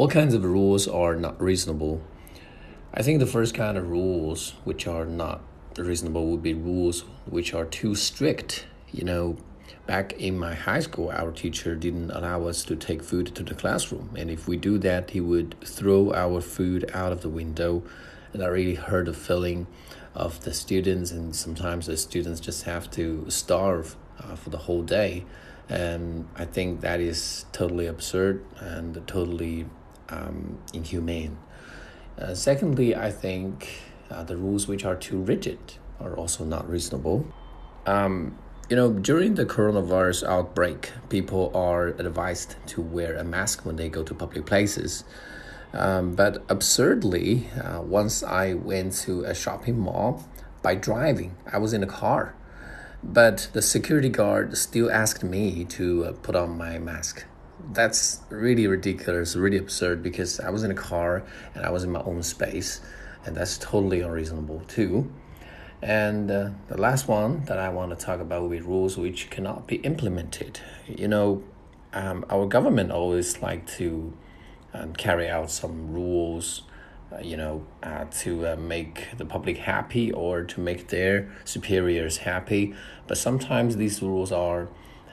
What kinds of rules are not reasonable? I think the first kind of rules which are not reasonable would be rules which are too strict. You know, back in my high school, our teacher didn't allow us to take food to the classroom, and if we do that, he would throw our food out of the window, and I really hurt the feeling of the students, and sometimes the students just have to starve uh, for the whole day. And I think that is totally absurd and totally um, inhumane. Uh, secondly, I think uh, the rules which are too rigid are also not reasonable. Um, you know, during the coronavirus outbreak, people are advised to wear a mask when they go to public places. Um, but absurdly, uh, once I went to a shopping mall by driving, I was in a car, but the security guard still asked me to uh, put on my mask. That's really ridiculous, really absurd because I was in a car and I was in my own space, and that's totally unreasonable too. And uh, the last one that I want to talk about will be rules which cannot be implemented. You know, um, our government always like to and carry out some rules, uh, you know, uh, to uh, make the public happy or to make their superiors happy. But sometimes these rules are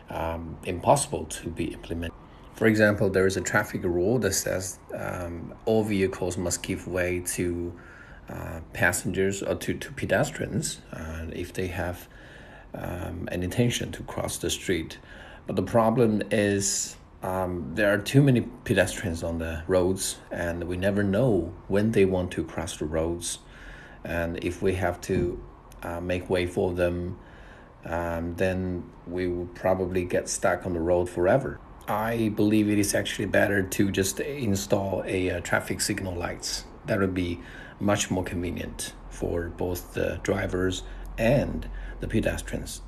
um, impossible to be implemented. For example, there is a traffic rule that says um, all vehicles must give way to uh, passengers or to, to pedestrians uh, if they have um, an intention to cross the street. But the problem is um, there are too many pedestrians on the roads, and we never know when they want to cross the roads. And if we have to uh, make way for them, um, then we will probably get stuck on the road forever. I believe it is actually better to just install a uh, traffic signal lights. That would be much more convenient for both the drivers and the pedestrians.